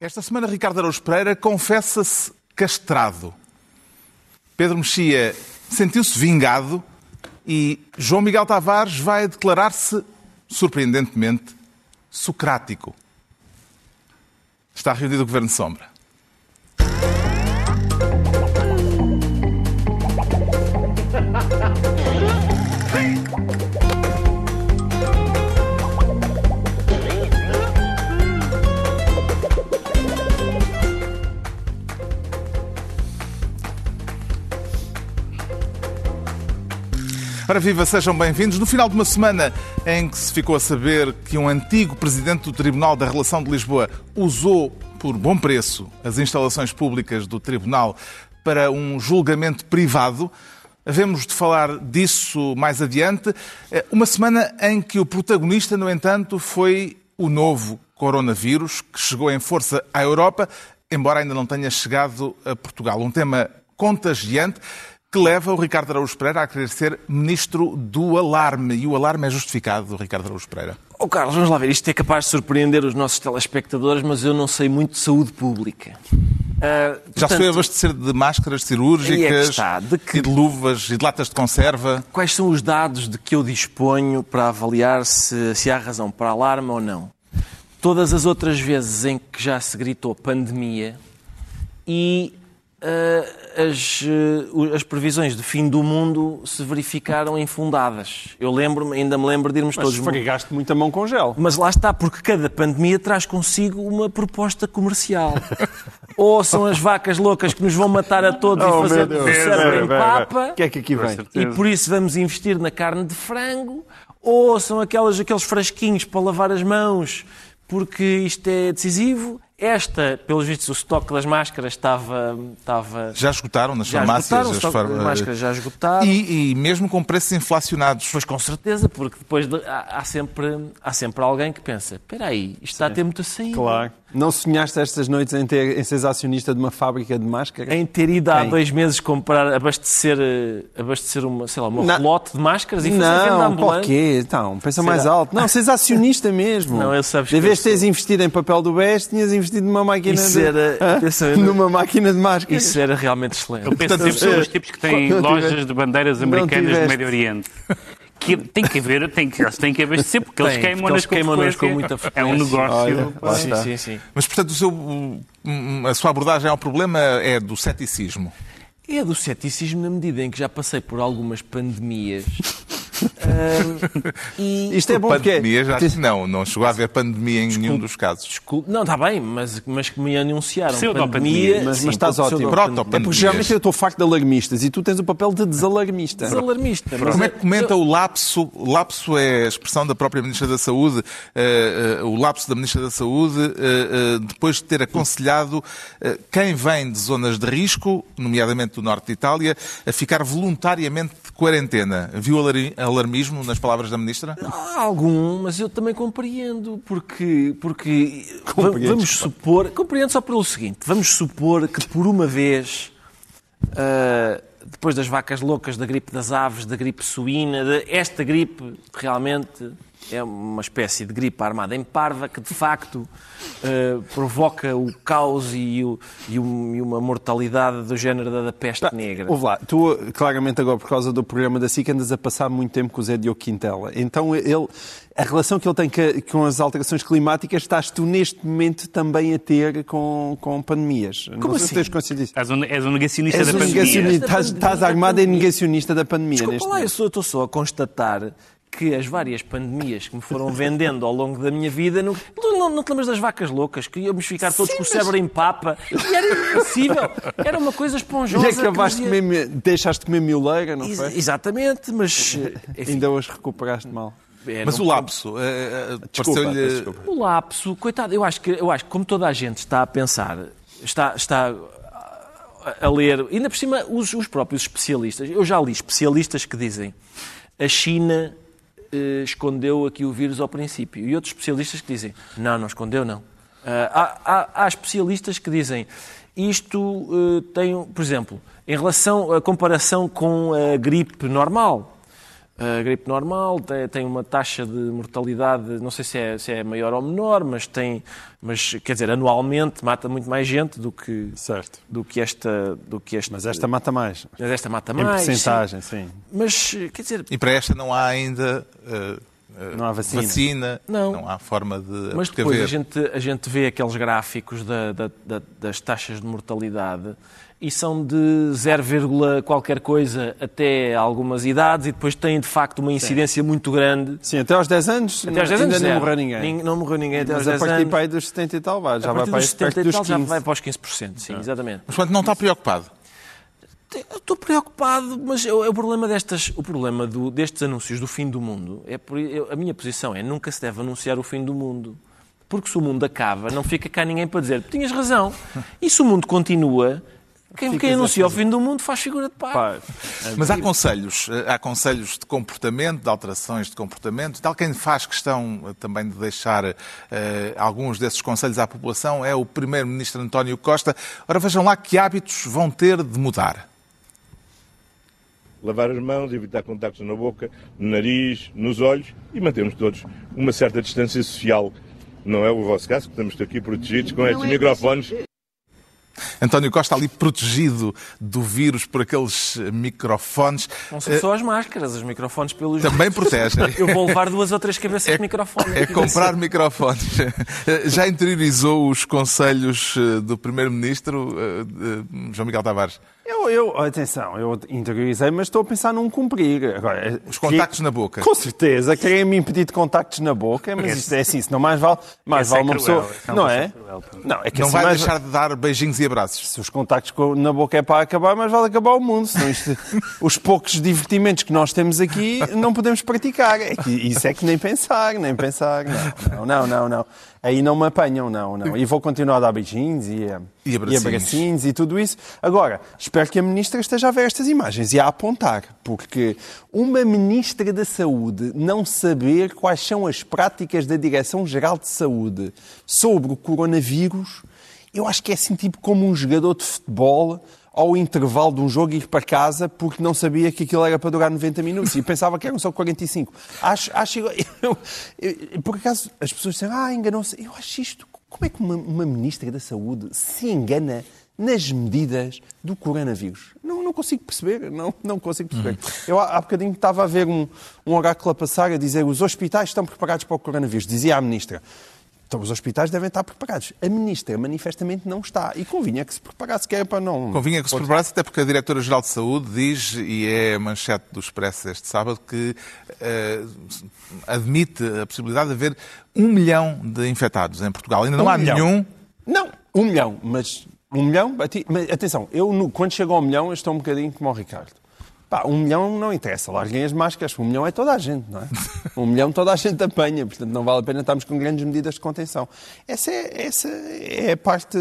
Esta semana, Ricardo Araújo Pereira confessa-se castrado. Pedro Mexia sentiu-se vingado e João Miguel Tavares vai declarar-se, surpreendentemente, socrático. Está reunido o Governo de Sombra. Ora viva, sejam bem-vindos. No final de uma semana em que se ficou a saber que um antigo presidente do Tribunal da Relação de Lisboa usou por bom preço as instalações públicas do Tribunal para um julgamento privado, havemos de falar disso mais adiante. Eh, uma semana em que o protagonista, no entanto, foi o novo coronavírus, que chegou em força à Europa, embora ainda não tenha chegado a Portugal. Um tema contagiante que leva o Ricardo Araújo Pereira a querer ser ministro do alarme. E o alarme é justificado, Ricardo Araújo Pereira. Oh, Carlos, vamos lá ver. Isto é capaz de surpreender os nossos telespectadores, mas eu não sei muito de saúde pública. Uh, Já se foi abastecer de máscaras cirúrgicas, é está, de que... e de luvas e de latas de conserva? Quais são os dados de que eu disponho para avaliar se, se há razão para alarme ou não? Todas as outras vezes em que já se gritou pandemia e uh, as, uh, as previsões de fim do mundo se verificaram infundadas. Eu lembro ainda me lembro de irmos Mas todos... esfregaste muita mão com gel. Mas lá está, porque cada pandemia traz consigo uma proposta comercial. Ou são as vacas loucas que nos vão matar a todos Oh, e fazer o cérebro em papa. O que é que aqui vem? E por isso vamos investir na carne de frango, ou são aquelas, aqueles frasquinhos para lavar as mãos, porque isto é decisivo. Esta, pelos vistos, o estoque das máscaras estava. estava Já esgotaram nas já farmácias? esgotaram, o as estoque far- das máscaras já esgotaram. E, e mesmo com preços inflacionados. Pois com certeza, porque depois de- há, há sempre, há sempre alguém que pensa: espera aí, isto está a ter muita saída. Claro. Não sonhaste estas noites em, ter, em seres acionista de uma fábrica de máscaras? Em ter ido há Quem? dois meses comprar, abastecer, eh, abastecer uma, sei lá, uma Não. relote de máscaras e fazer venda Não, para o ambulante. quê? Então, pensa Será? mais alto. Não, seres acionista mesmo. Não, eu sabes De que vez teres investido em papel do BES, tinhas investido numa máquina Isso de... era- eu- numa máquina de máscaras. Isso era realmente excelente. Eu penso sempre sobre os tipos que têm Não lojas de bandeiras Não americanas do Médio Oriente. Que tem que haver, tem que, eles têm que abastecer, porque eles Tem, queimam porque nas eles queimam-nas com consequências. muita É um frequência. negócio. Olha, sim, sim, sim. Mas, portanto, o seu, a sua abordagem ao problema é do ceticismo. É do ceticismo na medida em que já passei por algumas pandemias. E Isto é bom porque... pandemia, já acho que não. Não chegou a haver pandemia em nenhum dos casos. Desculpe- Não, está bem, mas, mas que me anunciaram Pseudopandemia. pandemia. Mas- sim, mas estás porque ótimo. pseudopandemia. Proto-pandemia. É porque geralmente eu estou facto de alarmistas e tu tens o papel de desalarmista. Desalarmista. mas Como é que comenta o lapso? O lapso é a expressão da própria Ministra da Saúde, eh, eh, o lapso da Ministra da Saúde, eh, depois de ter aconselhado quem vem de zonas de risco, nomeadamente do norte de Itália, a ficar voluntariamente de quarentena. Viu alar- alarmismo nas palavras da Ministra? Há algum, mas eu também compreendo, porque, porque Compreendes, vamos supor, compreendo só pelo seguinte, vamos supor que por uma vez, ah, depois das vacas loucas, da gripe das aves, da gripe suína, de- esta gripe realmente é uma espécie de gripe armada em parva que de facto ah, provoca o caos e, o- e um- e uma mortalidade do género da, da peste negra. Ouve lá, tu claramente agora por causa do programa da SIC andas a passar muito tempo com o Zé Diogo Quintela. Então ele, a relação que ele tem com as alterações climáticas estás tu neste momento também a ter com, com pandemias. Não sei se assim? tens consciência disso. És um, és um negacionista És da um pandemia. negacionista, estás, estás armado em negacionista da pandemia Desculpa neste lá, momento. eu estou só a constatar que as várias pandemias que me foram vendendo ao longo da minha vida, não, não, não te lembras das vacas loucas, que íamos ficar todos com o cérebro em papa, e era impossível, era uma coisa esponjosa. E que acabaste de dizia- comer, deixaste de comer mioleira, não Ex- foi? Exatamente, mas enfim, Ainda hoje recuperaste mal. é, Mas não- o lapso, eh, eh, Desculpa, pareceu-lhe-. O lapso, coitado, eu acho que, eu acho que como toda a gente está a pensar, está, está a- a ler, ainda por cima os, os próprios especialistas, eu já li especialistas que dizem a China eh, escondeu aqui o vírus ao princípio e outros especialistas que dizem não, não escondeu não. Ah, há, há- há especialistas que dizem isto eh, tem, por exemplo, em relação à comparação com a gripe normal, a gripe normal, tem, uma taxa de mortalidade, não sei se é, se é maior ou menor, mas tem, mas quer dizer, anualmente mata muito mais gente do que, Certo. do que esta, do que este, Mas esta mata mais. mas esta mata Em mais. porcentagem, sim. sim. Mas quer dizer, E para esta não há ainda eh, Não há vacina. vacina, Não. há forma de Mas depois a gente, a gente vê aqueles gráficos da- da- da- das taxas de mortalidade e são de 0, qualquer coisa até algumas idades e depois têm de facto uma incidência muito grande. Sim, até aos 10 anos, Até aos 10 ainda anos não morreu ninguém. Nin- Não morreu ninguém até aos Mas a 10 partir anos. para aí dos 70 e tal, vai, já a vai partir para dos 70 perto e tal já 15. vai para os 15%, sim, exatamente. Mas quando não está preocupado. Eu estou preocupado, mas eu- o problema, destas, o problema do- destes anúncios do fim do mundo, é por, eu- a minha posição é nunca se deve anunciar o fim do mundo. Porque se o mundo acaba, não fica cá ninguém para dizer tinhas razão. E se o mundo continua, quem, quem anuncia o fim do mundo faz figura de. Pá, Mas há conselhos, eh, há conselhos de comportamento, de alterações de comportamento. Tal quem faz questão eh, também de deixar eh, alguns desses conselhos à população é o Primeiro-Ministro António Costa. Ora, vejam lá que hábitos vão ter de mudar. lavar as mãos, evitar contactos na boca, no nariz, nos olhos e mantermos todos uma certa distância social. Não é o vosso caso, que estamos aqui protegidos com estes microfones. António Costa ali protegido do vírus por aqueles eh, microfones. Não são só as máscaras, os microfones pelos. Também protegem. Eu vou levar duas ou três cabeças de microfone. É comprar microfones. Já interiorizou os conselhos eh, do Primeiro-Ministro, eh, eh, João Miguel Tavares? Eu, eu, atenção, eu interiorizei, mas estou a pensar num cumprir. Agora, Os contactos na boca. Com certeza, querem-me impedir de contactos na boca, mas isto é assim, senão mais vale, mais é vale uma cruel, pessoa. é não é? cruel. Não, é que Não assim vai mais- deixar de dar beijinhos e abraços. Se os contactos na boca é para acabar, mais vale acabar o mundo. Senão isto- os poucos divertimentos que nós temos aqui não podemos praticar. É que, isso é que nem pensar, nem pensar. Não, não, não, não. Aí não me apanham, não, não. E vou continuar a dar beijinhos e, a- E abracinhos. abracinhos e tudo isso. Agora, espero que a Ministra esteja a ver estas imagens e a apontar, porque uma Ministra da Saúde não saber quais são as práticas da Direção-Geral de Saúde sobre o coronavírus, eu acho que é assim tipo como um jogador de futebol ao intervalo de um jogo ir para casa porque não sabia que aquilo era para durar 90 minutos e pensava que eram só 45. Acho, acho eu, eu- por acaso as pessoas dizem, ah, enganou-se. Eu acho isto, como é que uma, uma ministra da Saúde se engana nas medidas do coronavírus? Não, não consigo perceber, não, não consigo perceber. Eu há, há bocadinho estava a ver um, um oráculo a passar a dizer os hospitais estão preparados para o coronavírus. Dizia a ministra. Então os hospitais devem estar preparados. A ministra manifestamente não está. E convinha que se preparasse, que é para não... Convinha que se preparasse, até porque a Diretora-Geral de Saúde diz, e é a manchete do Expresso este sábado, que eh, admite a possibilidade de haver um milhão de infectados em Portugal. Ainda não Um há milhão. nenhum. Não, um milhão, mas um milhão, mas atenção, eu quando chego ao milhão eu estou um bocadinho como o Ricardo. Pá, um milhão não interessa, larguem as máscaras, um milhão é toda a gente, não é? Um milhão toda a gente apanha, portanto não vale a pena estarmos com grandes medidas de contenção. Essa é, essa é a parte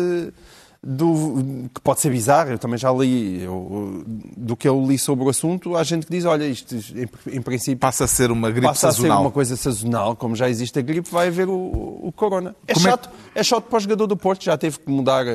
do, que pode ser bizarra, eu também já li, eu- do que eu li sobre o assunto, há gente que diz, olha, isto em, em princípio Passa a ser uma gripe passa a ser sazonal. uma coisa sazonal, como já existe a gripe, vai haver o, o corona. É Como é chato, é... chato para o jogador do Porto, já teve que mudar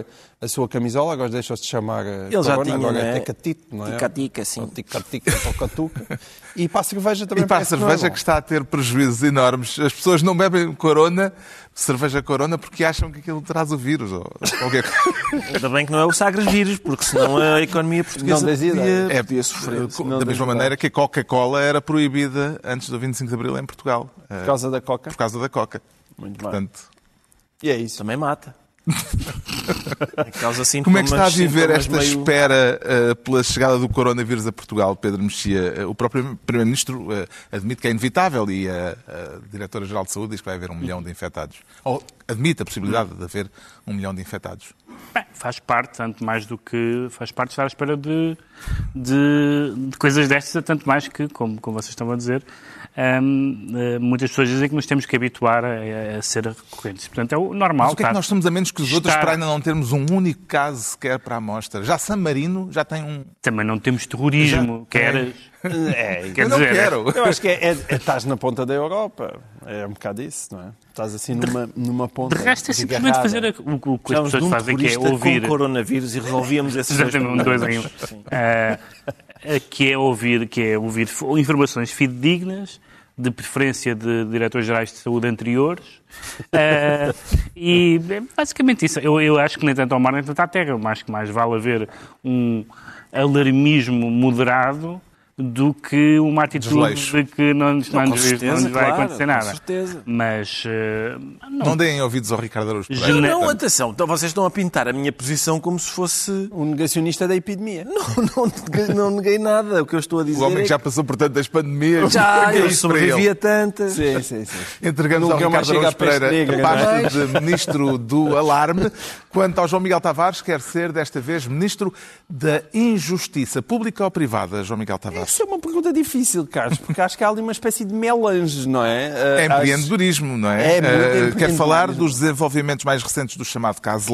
a, sua camisola, agora deixou-se de chamar eh, Ele já corona, tinha, agora é? é Tecatito, não é? Tica-tica, sim. Ou Tica-tica, toca-tuca. E para a cerveja também E para a é cerveja que está a ter prejuízos enormes. As pessoas não bebem corona, cerveja corona, porque acham que aquilo traz o vírus. Ou qualquer coisa. Ainda bem que não é o Sagres vírus, porque senão a economia portuguesa Não podia, ideia. podia sofrer. Eh, da mesma maneira que a Coca-Cola era proibida antes do 25 de Abril em Portugal. Eh, Por causa da coca. por causa da Coca. Muito bem. Portanto, E é isso. Também mata. Causa sintomas, como é que está a viver sintomas esta meio- espera eh, pela chegada do coronavírus a Portugal, Pedro Mexia? Eh, o próprio Primeiro-Ministro eh, admite que é inevitável e a, a Diretora-Geral de Saúde diz que vai haver um milhão de infectados. Ou admite a possibilidade de haver um milhão de infectados. Bem, faz parte, tanto mais do que faz parte estar à espera de, de, de coisas destas, tanto mais que, como, como vocês estão a dizer, hum, eh, muitas pessoas dizem que nos temos que habituar a, a ser recorrentes. Portanto, é o normal. Mas o que é que estar- nós somos a menos que os outros estar- para ainda não termos um único caso sequer para a amostra? Já San Marino já tem um. Também não temos terrorismo, Já- queres? É, Quer Eu não dizer, quero. eu acho que é, é- é- estás na ponta da Europa. É um bocado isso, não é? Estás assim numa, numa ponta. De resto, é simplesmente fazer a- o, o que as pessoas fazem, que é ouvir. com coronavírus e resolvíamos esses dois um dois em um. Eh, que é ouvir, que é ouvir informações fidedignas, de preferência de diretores-gerais de saúde anteriores. Uh, e é basicamente isso. Eu, eu acho que nem tanto ao mar nem tanto à terra. Eu acho que mais vale haver um alarmismo moderado do que uma atitude Desleixo. de que não, não, com nos, certeza, não nos vai claro, acontecer com nada. certeza. Mas uh, não, Não deem ouvidos ao Ricardo Araújo Pereira. Gene- Não, atenção, então vocês estão a pintar a minha posição como se fosse. O negacionista da epidemia. Não, não, neguei- não neguei nada. O que eu estou a dizer O homem é que já passou por tantas pandemias. já que é eu isto para sobrevivi ele? a tantas. Sim, sim, sim. Entregamos Nunca ao Ricardo Araújo à peste Pereira a negra, pasta de Ministro do Alarme, quanto ao João Miguel Tavares, quer ser, desta vez, Ministro da Injustiça, pública ou privada, João Miguel Tavares? Essa é uma pergunta difícil, Carlos, porque acho que há ali uma espécie de melange, não é? É acho- empreendedorismo, não é? É Eh, Quer empreendedorismo. falar dos desenvolvimentos mais recentes do chamado caso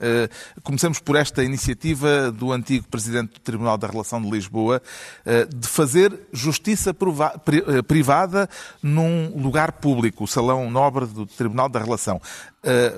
Eh, Comecemos por esta iniciativa do antigo Presidente do Tribunal da Relação de Lisboa eh, de fazer justiça eh, privada num lugar público, o Salão Nobre do Tribunal da Relação.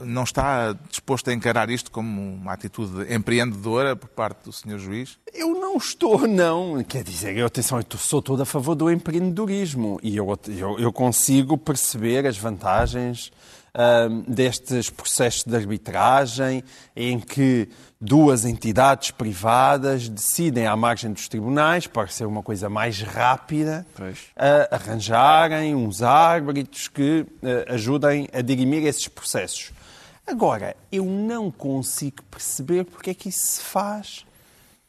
Não está disposto a encarar isto como uma atitude empreendedora por parte do Sr. Juiz? Eu não estou, não. Quer dizer, eu, atenção, eu sou todo a favor do empreendedorismo e eu, eu, eu consigo perceber as vantagens ahm, destes processos de arbitragem em que duas entidades privadas decidem à margem dos tribunais, para ser uma coisa mais rápida, arranjarem uns árbitros que ah, ajudem a dirimir esses processos. Agora, eu não consigo perceber porque é que isso se faz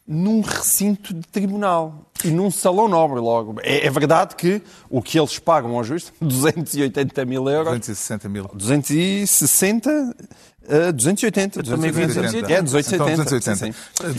num recinto de tribunal e num salão nobre logo. É, é verdade que o que eles pagam ao juiz, 280 mil euros, 260 mil. 260, uh, 280. também vi 280. É, 280. Então, 280. sim.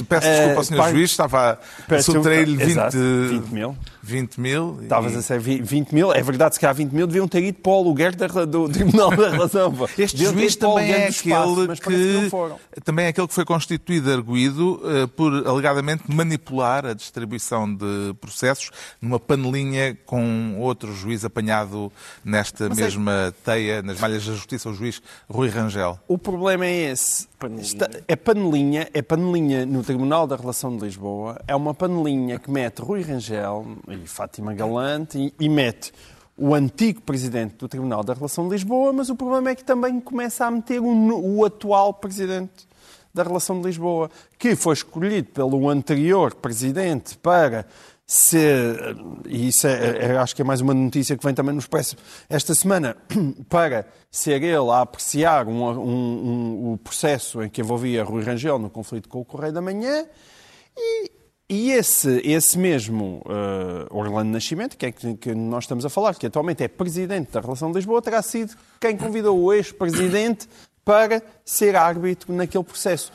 Peço desculpa ao Sr. Juiz, estava a subtrair-lhe 20, Exato, 20 mil. 20 mil. e- Estavas a ser vi- 20 mil. É verdade, se calhar 20 mil deviam ter ido para o aluguer da- do Tribunal da Relação. Este Deviam juiz também é espaço, aquele mas que foram. também é aquele que foi constituído arguído eh, por alegadamente manipular a distribuição de processos numa panelinha com outro juiz apanhado nesta é- mesma teia, nas malhas da justiça, o juiz Rui Rangel. O problema é esse. Panelinha. É panelinha, é panelinha no Tribunal da Relação de Lisboa, é uma panelinha que mete Rui Rangel e Fátima Galante e, e mete o antigo presidente do Tribunal da Relação de Lisboa, mas o problema é que também começa a meter o, o atual presidente da Relação de Lisboa, que foi escolhido pelo anterior presidente para ser, e isso é, é- acho que é mais uma notícia que vem também no Expresso esta semana, para ser ele a apreciar um- um- um- o processo em que envolvia Rui Rangel no conflito com o Correio da Manhã, e, e esse, esse mesmo eh, Orlando Nascimento, que é que, que nós estamos a falar, que atualmente é presidente da Relação de Lisboa, terá sido quem convidou o ex-presidente para ser árbitro naquele processo.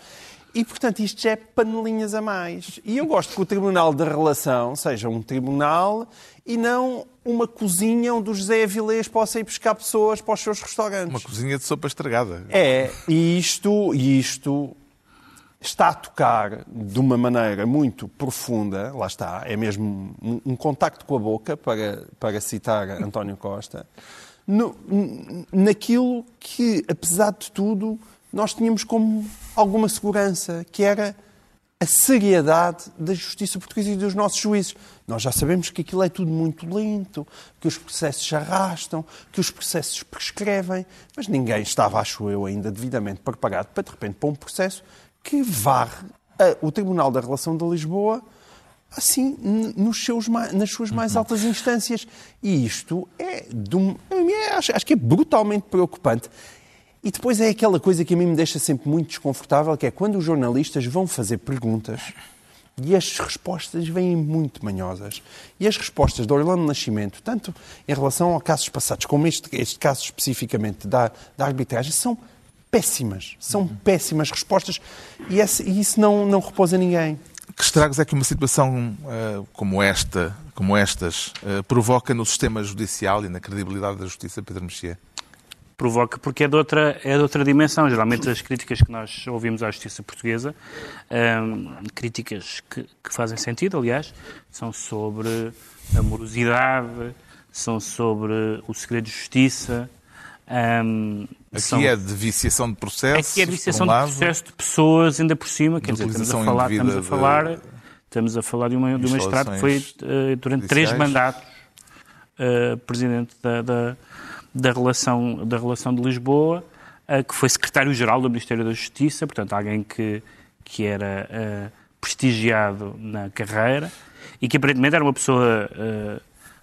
E, portanto, isto já é panelinhas a mais. E eu gosto que o Tribunal da Relação seja um tribunal e não uma cozinha onde o José Avilés possa ir buscar pessoas para os seus restaurantes. Uma cozinha de sopa estragada. É, e isto, e isto está a tocar de uma maneira muito profunda, lá está, é mesmo um, um contacto com a boca, para, para citar António Costa, no- naquilo que, apesar de tudo, nós tínhamos como alguma segurança, que era a seriedade da justiça portuguesa e dos nossos juízes. Nós já sabemos que aquilo é tudo muito lento, que os processos se arrastam, que os processos prescrevem, mas ninguém estava, acho eu, ainda devidamente preparado para, de repente, para um processo que varre a- o Tribunal da Relação de Lisboa assim, nos seus, nas suas mais altas instâncias. E isto é, de um, é- acho, acho que é brutalmente preocupante. E depois é aquela coisa que a mim me deixa sempre muito desconfortável, que é quando os jornalistas vão fazer perguntas e as respostas vêm muito manhosas. E as respostas do Orlando Nascimento, tanto em relação a casos passados, como este, este caso especificamente da, da arbitragem, são péssimas. São péssimas respostas e, esse- e isso não, não repousa ninguém. Que estragos é que uma situação eh, como esta, como estas, eh, provoca no sistema judicial e na credibilidade da justiça, Pedro Mexia? Provoca porque é de outra, é de outra dimensão. Geralmente as críticas que nós ouvimos à justiça portuguesa, hum, críticas que, que fazem sentido, aliás, são sobre a morosidade, são sobre o segredo de justiça. hum, Aqui são- é de viciação de processos. Aqui é a viciação um de processo de pessoas, ainda por cima, quer De dizer, estamos a falar, estamos a falar, Estamos a falar de uma, de uma estrada que foi uh, durante três mandatos uh, presidente da, da, da, relação, da relação de Lisboa, que foi secretário-geral do Ministério da Justiça, portanto, alguém que, que era prestigiado na carreira e que aparentemente era uma pessoa.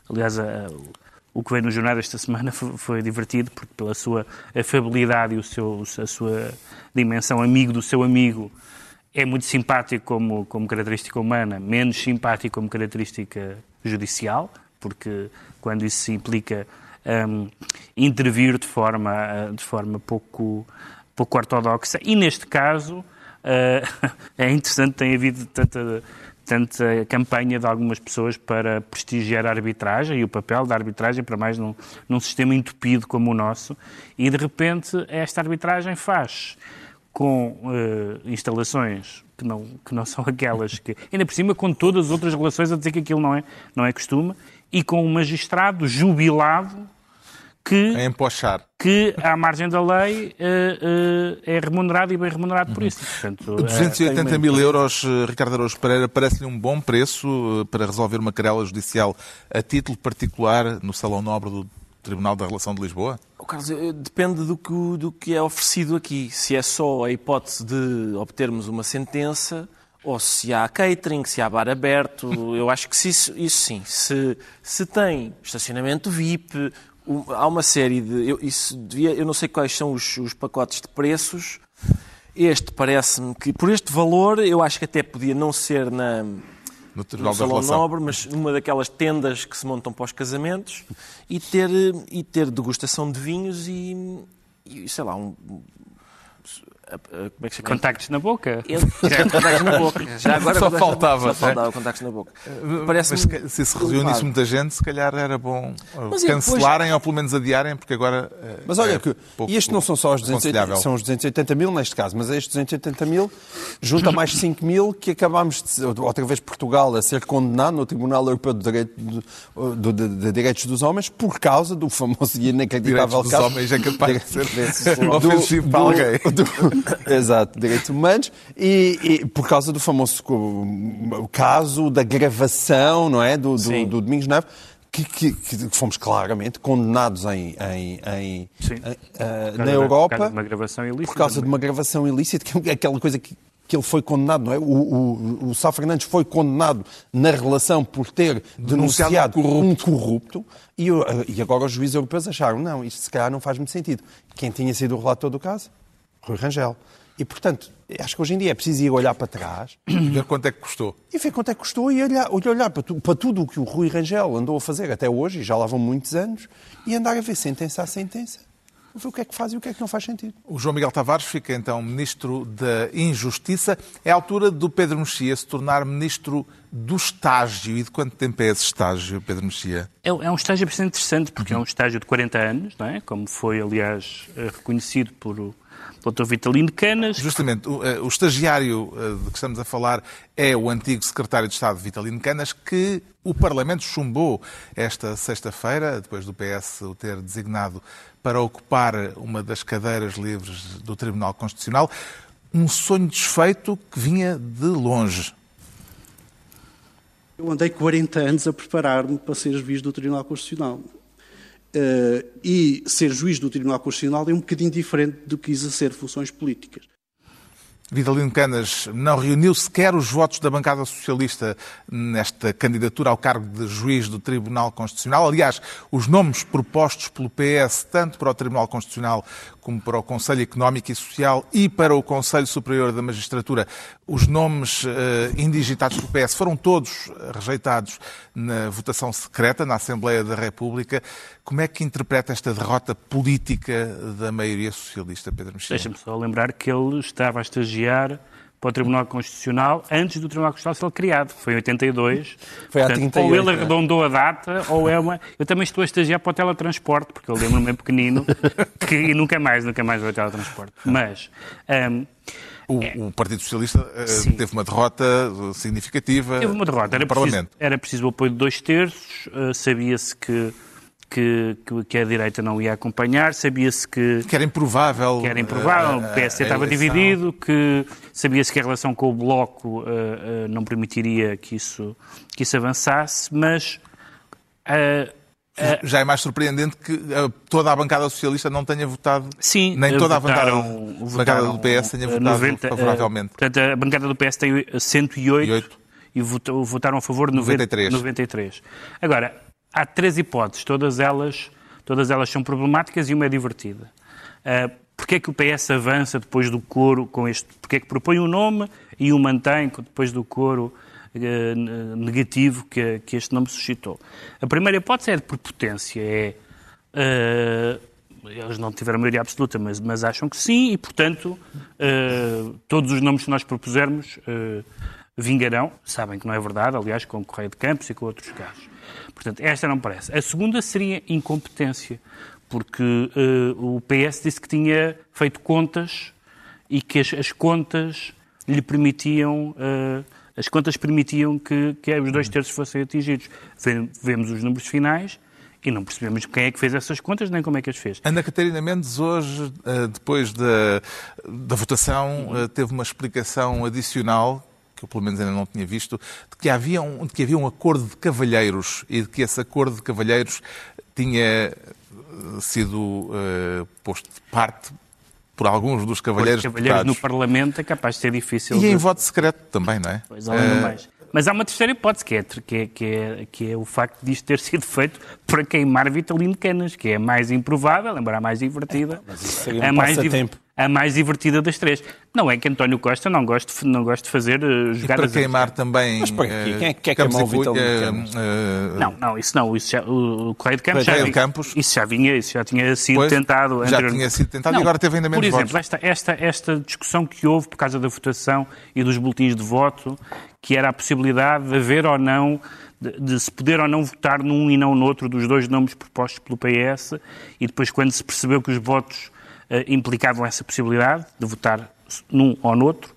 aliás, o que veio no jornal esta semana foi, divertido, porque pela sua afabilidade e o seu, a sua dimensão amigo do seu amigo, é muito simpático como, como característica humana, menos simpático como característica judicial, porque quando isso implica um, intervir de forma, de forma pouco, pouco ortodoxa, e neste caso uh, é interessante, tem havido tanta tanta campanha de algumas pessoas para prestigiar a arbitragem e o papel da arbitragem, para mais num, num sistema entupido como o nosso, e de repente esta arbitragem faz com uh, instalações que não, que não são aquelas que. Ainda por cima, com todas as outras relações a dizer que aquilo não é, não é costume, e com um magistrado jubilado que, a empochar. que à margem da lei, uh, uh, é remunerado e bem remunerado por isso. Portanto, 280 é, mil euros, eh, Ricardo Araújo Pereira, parece-lhe um bom preço para resolver uma querela judicial a título particular no Salão Nobre do Tribunal da Relação de Lisboa? Oh, Carlos, depende do que, do que é oferecido aqui. Se é só a hipótese de obtermos uma sentença ou se há catering, se há bar aberto. Eu acho que isso, isso sim. Se, se tem estacionamento VIP, há uma série de. Eu, isso devia, eu não sei quais são os, os pacotes de preços. Este parece-me que, por este valor, eu acho que até podia não ser na, no, no Salão Nobre, mas numa daquelas tendas que se montam para os casamentos e ter, e ter degustação de vinhos e, e sei lá, um, como é que se chama? Contactos na boca. contactos na boca. Já agora só faltava. Só faltava contactos na boca. Parece Mas se se reunisse muita gente, se calhar era bom uh, Mas cancelarem depois... ou pelo menos adiarem, porque agora. Uh, mas olha, é que, e estes não são só os 280, são os 280 mil neste caso, mas estes 280 mil junta mais 5 mil que acabámos de, outra vez Portugal a ser condenado no Tribunal Europeu de, Direito, de, de, de Direitos dos Homens por causa do famoso e inacreditável Direitos caso. dos homens é capaz de ser ofensivo para alguém. Exato, direitos humanos, e, e, por causa do famoso caso da gravação, não é, do, do, do Domingos Neves, que, que, que, fomos claramente condenados em, em, em uh, na Europa por causa, ilícita, por causa de uma gravação ilícita, que é aquela coisa que, que ele foi condenado, não é? O, o, o Sá Fernandes foi condenado na relação por ter denunciado corrupto. um corrupto e, e agora os juízes europeus acharam, não, isto se calhar não faz muito sentido. Quem tinha sido o relator do caso? Rui Rangel. E, portanto, acho que hoje em dia é preciso ir olhar para trás. E ver quanto é que custou. E ver quanto é que custou e olhar, olhar para, tu, para tudo o que o Rui Rangel andou a fazer até hoje, e já lá vão muitos anos, e andar a ver sentença a sentença. Ver o que é que faz e o que é que não faz sentido. O João Miguel Tavares fica então Ministro da Injustiça. É a altura do Pedro Mexia se tornar Ministro do Estágio. E de quanto tempo é esse estágio, Pedro Mexia? É, é um estágio bastante interessante, porque uhum. é um estágio de 40 anos, não é? como foi, aliás, eh, reconhecido por Dr. Vitalino Canas. Justamente, o, eh, o estagiário eh, de que estamos a falar é o antigo secretário de Estado Vitalino Canas, que o Parlamento chumbou esta sexta-feira, depois do PS o ter designado para ocupar uma das cadeiras livres do Tribunal Constitucional. Um sonho desfeito que vinha de longe. Eu andei 40 anos a preparar-me para ser juiz do Tribunal Constitucional. Uh, e ser juiz do Tribunal Constitucional é um bocadinho diferente do que exercer funções políticas. Vidalino Canas não reuniu sequer os votos da bancada socialista nesta candidatura ao cargo de juiz do Tribunal Constitucional. Aliás, os nomes propostos pelo PS, tanto para o Tribunal Constitucional como para o Conselho Económico e Social e para o Conselho Superior da Magistratura, os nomes uh, indigitados pelo PS foram todos rejeitados na votação secreta na Assembleia da República. Como é que interpreta esta derrota política da maioria socialista, Pedro Mexia? Deixa-me só lembrar que ele estava a estagiar para o Tribunal Constitucional antes do Tribunal Constitucional ser criado, foi em 82. Foi Portanto, há 38, Ou ele é? arredondou a data, ou é uma... Eu também estou a estagiar para o teletransporte, porque eu lembro-me bem pequenino, que... e nunca mais, nunca mais vai teletransporte. Mas... Um, o, é. o, Partido Socialista uh, teve uma derrota significativa teve uma derrota. Era no Parlamento. Preciso, era preciso o apoio de dois terços, uh, sabia-se que que, que, a direita não ia acompanhar, sabia-se que Que era improvável. que era improvável, eh, o PSD a estava eleição. dividido, que sabia-se que a relação com o Bloco eh, eh, não permitiria que isso, que isso avançasse, mas eh, Já é mais surpreendente que toda a bancada socialista não tenha votado. sim, Nem toda a bancada, votaram- bancada votaram, do PS tenha votado 90, eh, favoravelmente. portanto, a bancada do PS tem 108 E e votaram a favor de 93. 93. 93. Agora, há três hipóteses, todas elas, todas elas são problemáticas e uma é divertida. Uh, Porquê é que o PS avança depois do coro com este? Porquê é que propõe um nome e o mantém depois do coro eh, negativo que, que este nome suscitou? A primeira hipótese é de prepotência, é eh, eles não tiveram maioria absoluta, mas, mas acham que sim, e, portanto, eh, todos os nomes que nós propusermos vingarão. Sabem que não é verdade, aliás, com o Correio de Campos e com outros casos. Portanto, esta não parece. A segunda seria incompetência, porque eh, o PS disse que tinha feito contas e que as, as contas lhe permitiam. eh, as contas permitiam que, que os dois terços fossem atingidos. Ve- Vemos os números finais e não percebemos quem é que fez essas contas nem como é que as fez. Ana Catarina Mendes, hoje, eh, depois da, da votação, Uhum. teve uma explicação adicional, que eu pelo menos ainda não tinha visto, de que havia um, de que havia um acordo de cavalheiros e de que esse acordo de cavalheiros tinha eh, sido eh, posto de parte por alguns dos Os cavalheiros, cavalheiros no. Parlamento é capaz de ser difícil. E de- em voto secreto também, não é? Pois, além do Eh, mais. Mas há uma terceira hipótese, que é, que, é, que, é, que é o facto disto ter sido feito para queimar Vitalino Canas, que é a mais improvável, embora a mais divertida. seria um a, mais div- passatempo. A mais divertida das três. Não é que António Costa não goste, de- não goste de fazer uh, E jogadas... para queimar também. Mas para quê? eh, Quem é que quer queimar o e Canas? eh, Não, não, isso não. Isso já, o, Correio de Campos, Correio já, de Campos. Isso já vinha, isso já tinha sido Pois, tentado. já tinha sido tentado e agora teve ainda menos Por exemplo, votos. esta, esta, esta discussão que houve por causa da votação e dos boletins de voto, que era a possibilidade de haver ou não, de, de se poder ou não votar num e não no outro dos dois nomes propostos pelo PS, e depois quando se percebeu que os votos eh, implicavam essa possibilidade de votar num ou no outro,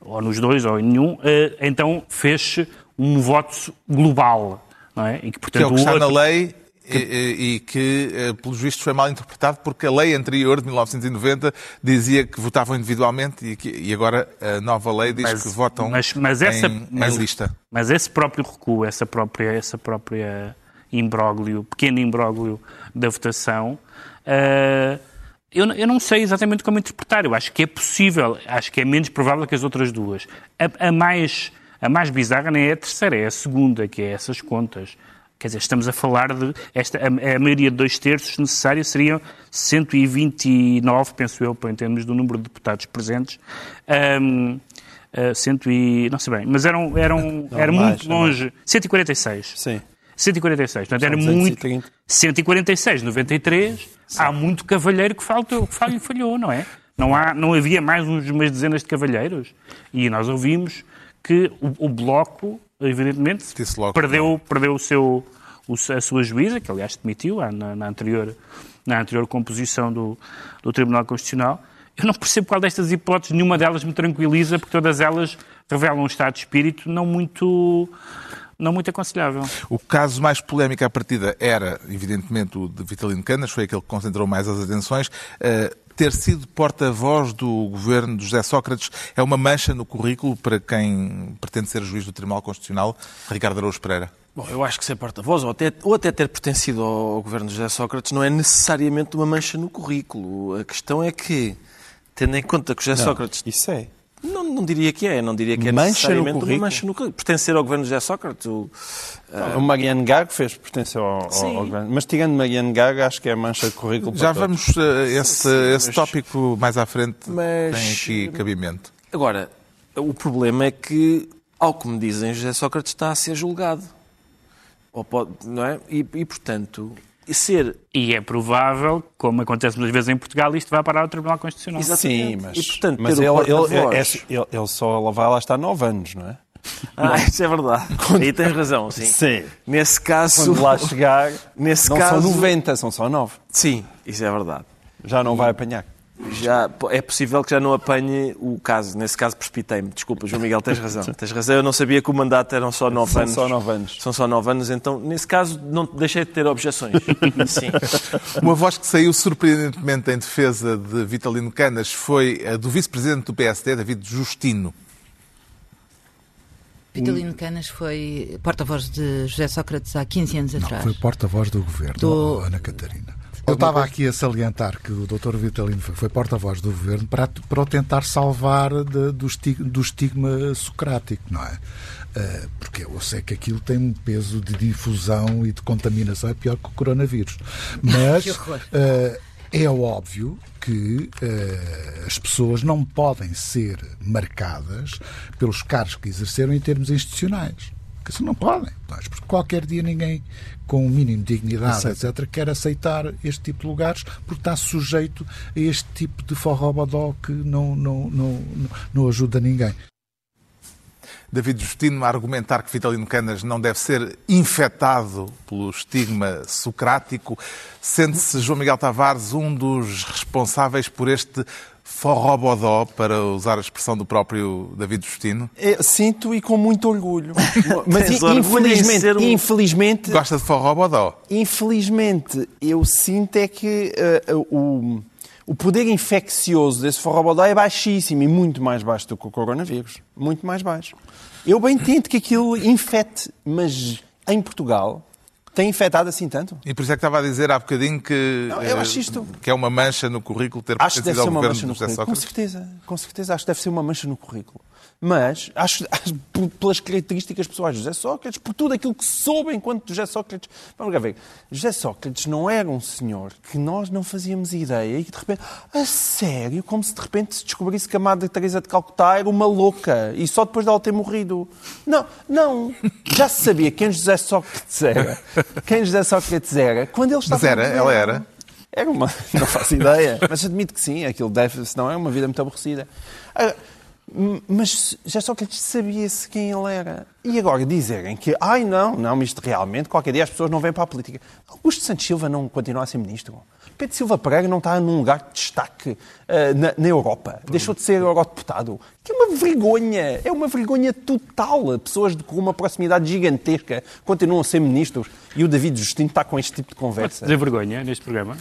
ou nos dois ou em nenhum, eh, então fez um voto global, não é? E que, que portanto, é o que está outro- na lei e, e- e que, eh, pelos vistos, foi mal interpretado porque a lei anterior, de 1990, dizia que votavam individualmente e, que- e agora a nova lei diz que votam mas, mas essa, em, mas, em lista. Mas esse próprio recuo, essa própria, essa própria imbróglio, pequeno imbróglio da votação, ah, eu, não- eu não sei exatamente como interpretar. Eu acho que é possível, acho que é menos provável que as outras duas. A, a mais, a mais bizarra nem é a terceira, é a segunda, que é essas contas. Quer dizer, estamos a falar de. Esta, a, a maioria de dois terços necessária seriam 129, penso eu, em termos do número de deputados presentes. Ahm, ah, cento e. não sei bem, mas eram, eram, Não, era mais, muito não longe. 146. Sim. 146. Portanto, era muito. 230. 146, 93. Há muito cavalheiro que faltou, que falhou, falhou, não é? Não, há, não havia mais uns, umas dezenas de cavalheiros. E nós ouvimos que o, o Bloco, evidentemente, logo perdeu, perdeu o seu, o- a sua juíza, que aliás demitiu na, na anterior, na anterior composição do, do Tribunal Constitucional. Eu não percebo qual destas hipóteses, nenhuma delas me tranquiliza, porque todas elas revelam um estado de espírito não muito, não muito aconselhável. O caso mais polémico à partida era, evidentemente, o de Vitalino Canas, foi aquele que concentrou mais as atenções. Eh, ter sido porta-voz do governo de José Sócrates é uma mancha no currículo para quem pretende ser juiz do Tribunal Constitucional, Ricardo Araújo Pereira. Bom, eu acho que ser porta-voz, ou até, ou até ter pertencido ao, ao governo de José Sócrates, não é necessariamente uma mancha no currículo. A questão é que, tendo em conta que José Sócrates. Isso é. Não, não diria que é, não diria que é Mancha no necessariamente currículo? uma mancha no currículo. Pertencer ao governo de José Sócrates. o- O Mariano Gago fez pertencer ao, ao, Sim. ao governo. Mas tirando Mariano Gago, acho que é mancha de currículo Já para todos. vamos a esse, esse mas- tópico mais à frente, Mas- tem aqui cabimento. Agora, o problema é que, ao que me dizem, José Sócrates está a ser julgado. Ou pode, não é? E, e, portanto, ser E é provável, como acontece muitas vezes em Portugal, isto vai parar ao Tribunal Constitucional. Exatamente. Sim, mas, E, portanto, mas ele, porta-voz- é- ele- ele só lá vai lá estar nove anos, não é? Ah, isso é verdade. Aí tens razão, sim. Sim. Nesse caso. Quando lá chegar, Nesse não caso- são 90, são só nove. Sim, isso é verdade. Já não vai apanhar. Já, é possível que já não apanhe o caso. Nesse caso, precipitei-me. Desculpa, João Miguel, tens razão. Tens razão, eu não sabia que o mandato eram só nove São anos. só nove anos. São só nove anos, então, nesse caso, não deixei de ter objeções. Sim. Uma voz que saiu surpreendentemente em defesa de Vitalino Canas foi a do vice-presidente do PSD, David Justino. Vitalino Canas foi porta-voz de José Sócrates há 15 anos atrás. Foi porta-voz do governo, Do- Ana Catarina. Eu estava aqui a salientar que o Dr. Vitalino foi, porta-voz do governo para, para o tentar salvar de- do, esti- do estigma socrático, não é? Eh, porque eu sei que aquilo tem um peso de difusão e de contaminação, é pior que o coronavírus. Mas eh, é óbvio que eh, as pessoas não podem ser marcadas pelos cargos que exerceram em termos institucionais. Porque isso não podem. Porque qualquer dia ninguém com um mínimo de dignidade, etc., quer aceitar este tipo de lugares porque está sujeito a este tipo de forrobodó que não, não, não, não, não ajuda ninguém. David Justino a argumentar que Vitalino Canas não deve ser infectado pelo estigma socrático. Sente-se João Miguel Tavares um dos responsáveis por este forrobodó, para usar a expressão do próprio David Justino? É, sinto e com muito orgulho. Mas infelizmente, um- infelizmente, Gosta de forrobodó? infelizmente, eu sinto é que eh, o, o poder infeccioso desse forrobodó é baixíssimo e muito mais baixo do que o coronavírus. Muito mais baixo. Eu bem tento que aquilo infecte, mas em Portugal tem infectado assim tanto? E por isso é que estava a dizer há bocadinho que, Não, eu eh, acho isto- que é uma mancha no currículo ter Acho que deve pertencido ser ao uma governo no José currículo. Com certeza, com certeza. Acho que deve ser uma mancha no currículo. Mas, acho, acho pelas características pessoais de José Sócrates, por tudo aquilo que soube enquanto José Sócrates. Vamos cá ver. José Sócrates não era um senhor que nós não fazíamos ideia e que de repente. A sério? Como se de repente se descobrisse que a Madre Teresa de Calcutá era uma louca e só depois dela ter morrido. Não, não. Já se sabia quem José Sócrates era. Quem José Sócrates era. Quando ele estava. Mas era, ela era. Era uma. Não faço ideia. Mas admito que sim, aquilo deve, senão é uma vida muito aborrecida. M- Mas já só que sabia-se quem ele era. E agora dizerem que, ai não, não, isto realmente, qualquer dia as pessoas não vêm para a política. Augusto Santos Silva não continua a ser ministro. Pedro Silva Pereira não está num lugar de destaque ah, na, na Europa. Deixou de ser eurodeputado. Que é uma vergonha. É uma vergonha total. Pessoas de- com uma proximidade gigantesca continuam a ser ministros. E o David Justino está com este tipo de conversa. Dizer vergonha neste programa,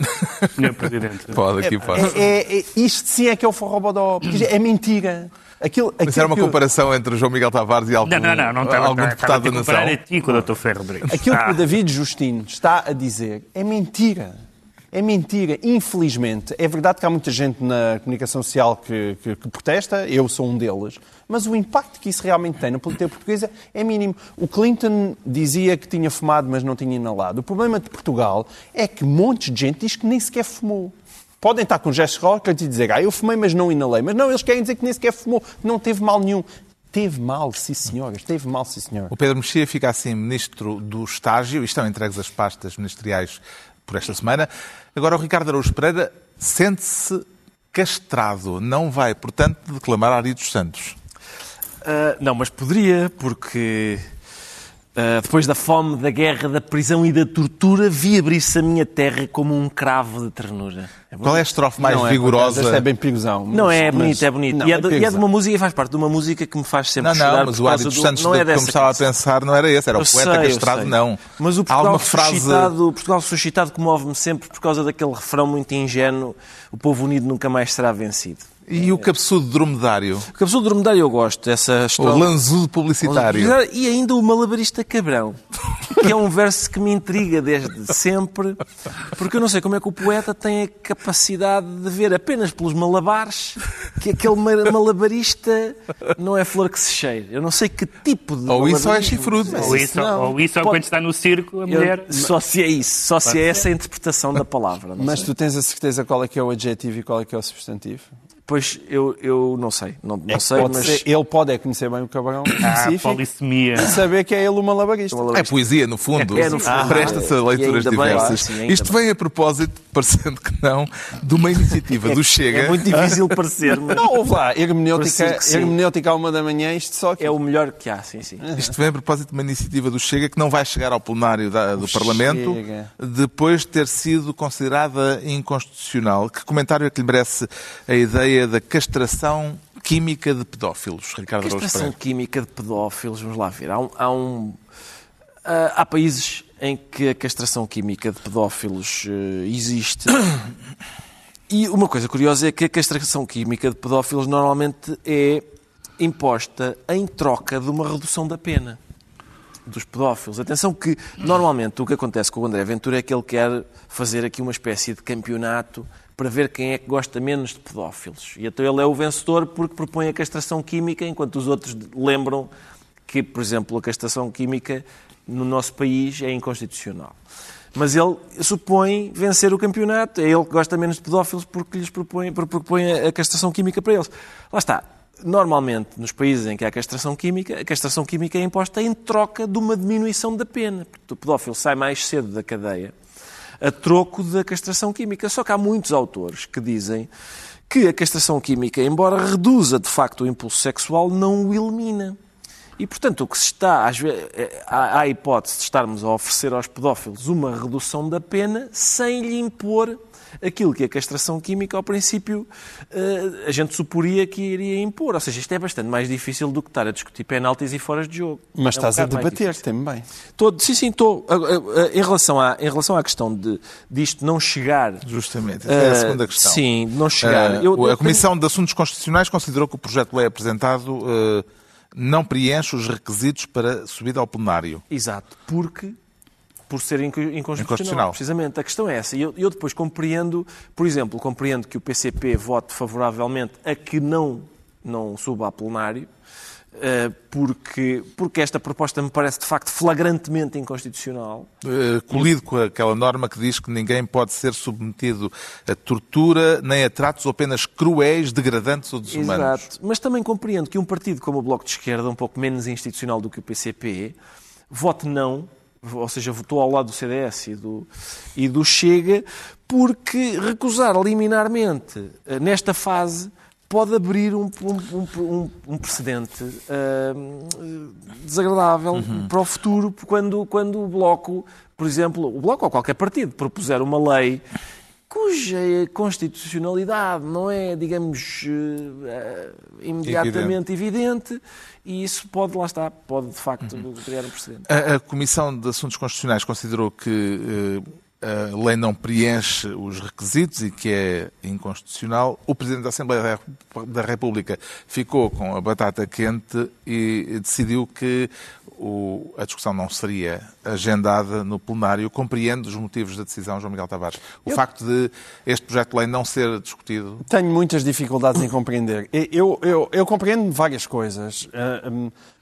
Sr. Presidente. Pode, aqui pode. É, é- é- isto sim é que é o forrobodó. Porque é mentira. Aquilo, Isso era uma aquilo que- comparação entre João Miguel Tavares e algum, Não, não, não, não estava algum deputado a da comparar nação. a ti com o Dr. Ferro Rodrigues. Aquilo que Ah, o David Justino está a dizer é mentira. É mentira, infelizmente. É verdade que há muita gente na comunicação social que, que- que protesta, eu sou um deles, mas o impacto que isso realmente tem na política portuguesa é mínimo. O Clinton dizia que tinha fumado, mas não tinha inalado. O problema de Portugal é que montes de gente diz que nem sequer fumou. Podem estar com gestos Sócrates e dizer, ah, eu fumei, mas não inalei. Mas não, eles querem dizer que nem sequer fumou, não teve mal nenhum. Teve mal, sim senhoras, teve mal, sim senhor. O Pedro Mexia fica assim ministro do estágio e estão entregues as pastas ministeriais por esta semana. Agora o Ricardo Araújo Pereira sente-se castrado. Não vai, portanto, declamar Ari dos Santos. Ah, não, mas poderia, porque ah, depois da fome, da guerra, da prisão e da tortura, vi abrir-se a minha terra como um cravo de ternura. É Qual é a estrofe mais Não é, vigorosa? Esta é bem perigosão. Não, mas- é bonito, é bonito. Não, e, é de, e é de uma música, faz parte de uma música que me faz sempre Não, chorar. não, mas o causa dos do- Santos, não é dessa estava a pensar, não era esse, era o Eu poeta sei, castrado, não. Mas o Portugal frase. suscitado, o Portugal suscitado comove-me sempre por causa daquele refrão muito ingênuo: o povo unido nunca mais será vencido. E o cabeçudo dromedário? O cabeçudo dromedário eu gosto, essa O história. lanzudo publicitário? E ainda o malabarista cabrão, que é um verso que me intriga desde sempre, porque eu não sei como é que o poeta tem a capacidade de ver apenas pelos malabares que aquele ma- malabarista não é flor que se cheire. Eu não sei que tipo de. Ou isso ou é chifrudo. Ou isso, não. ou isso Pode- quando está no circo, a Eu- mulher. Só se é isso, só se é essa a interpretação da palavra. Mas sei. tu tens a certeza qual é que é o adjetivo e qual é que é o substantivo? Pois eu, eu não sei, não, não É sei, mas ser- ele pode é conhecer bem o cabrão Ah, polissemia. e saber que é ele o malabarista. É poesia, no fundo. É, no fundo. Presta-se a Ah, leituras bem, diversas. sim, ainda Isto bem. vem a propósito, parecendo que não, de uma iniciativa do Chega. é muito difícil parecer, mas Não, ouve lá, hermenêutica, hermenêutica à uma da manhã, isto só que é o melhor que há, sim, sim. Isto vem a propósito de uma iniciativa do Chega que não vai chegar ao plenário da- do Parlamento Chega. depois de ter sido considerada inconstitucional. Que comentário é que lhe merece a ideia da castração química de pedófilos, Ricardo Castração química de pedófilos, vamos lá ver. Há, um, há, um- ah, há países em que a castração química de pedófilos eh, existe. E uma coisa curiosa é que a castração química de pedófilos normalmente é imposta em troca de uma redução da pena dos pedófilos. Atenção que, normalmente, o que acontece com o André Ventura é que ele quer fazer aqui uma espécie de campeonato para ver quem é que gosta menos de pedófilos. E então ele é o vencedor porque propõe a castração química, enquanto os outros lembram que, por exemplo, a castração química no nosso país é inconstitucional. Mas ele supõe vencer o campeonato. É ele que gosta menos de pedófilos porque lhes propõe, propõe a castração química para eles. Lá está. Normalmente, nos países em que há castração química, a castração química é imposta em troca de uma diminuição da pena. Porque o pedófilo sai mais cedo da cadeia a troco da castração química. Só que há muitos autores que dizem que a castração química, embora reduza de facto o impulso sexual, não o elimina. E, portanto, o que se está, às vezes, há há a hipótese de estarmos a oferecer aos pedófilos uma redução da pena sem lhe impor aquilo que a castração química, ao princípio, eh, a gente suporia que iria impor. Ou seja, isto é bastante mais difícil do que estar a discutir penaltis e foras de jogo. Mas É um estás a bocado mais debater também. Tô- sim, sim, estou. Em relação, à, em relação à questão de disto não chegar. Justamente, essa é a ah, segunda questão. Sim, não chegar. Ah, Eu- eu a Comissão de Assuntos Constitucionais considerou que o projeto de lei apresentado ah, não preenche os requisitos para subida ao plenário. Exato, porque por ser inco- inconstitucional, Inconstitucional. precisamente. A questão é essa. E eu, eu depois compreendo, por exemplo, compreendo que o PCP vote favoravelmente a que não, não suba a plenário, eh, porque, porque esta proposta me parece de facto flagrantemente inconstitucional. Eh, colido com aquela norma que diz que ninguém pode ser submetido a tortura nem a tratos ou penas cruéis, degradantes ou desumanos. Exato. Mas também compreendo que um partido como o Bloco de Esquerda, um pouco menos institucional do que o PCP, vote não, ou seja, votou ao lado do CDS e do, e do Chega, porque recusar liminarmente eh, nesta fase pode abrir um, um, um, um precedente ah, desagradável para o futuro, quando, quando o Bloco, por exemplo, o Bloco ou qualquer partido propuser uma lei cuja constitucionalidade não é, digamos, eh, imediatamente evidente. e isso pode, lá está, pode de facto criar um precedente. A, a Comissão de Assuntos Constitucionais considerou que eh, a lei não preenche os requisitos e que é inconstitucional. O Presidente da Assembleia da República ficou com a batata quente e decidiu que o- a discussão não seria agendada no plenário. Compreende os motivos da decisão, João Miguel Tavares. O facto de este projeto de lei não ser discutido Tenho muitas dificuldades em compreender. Eu, eu, eu compreendo várias coisas.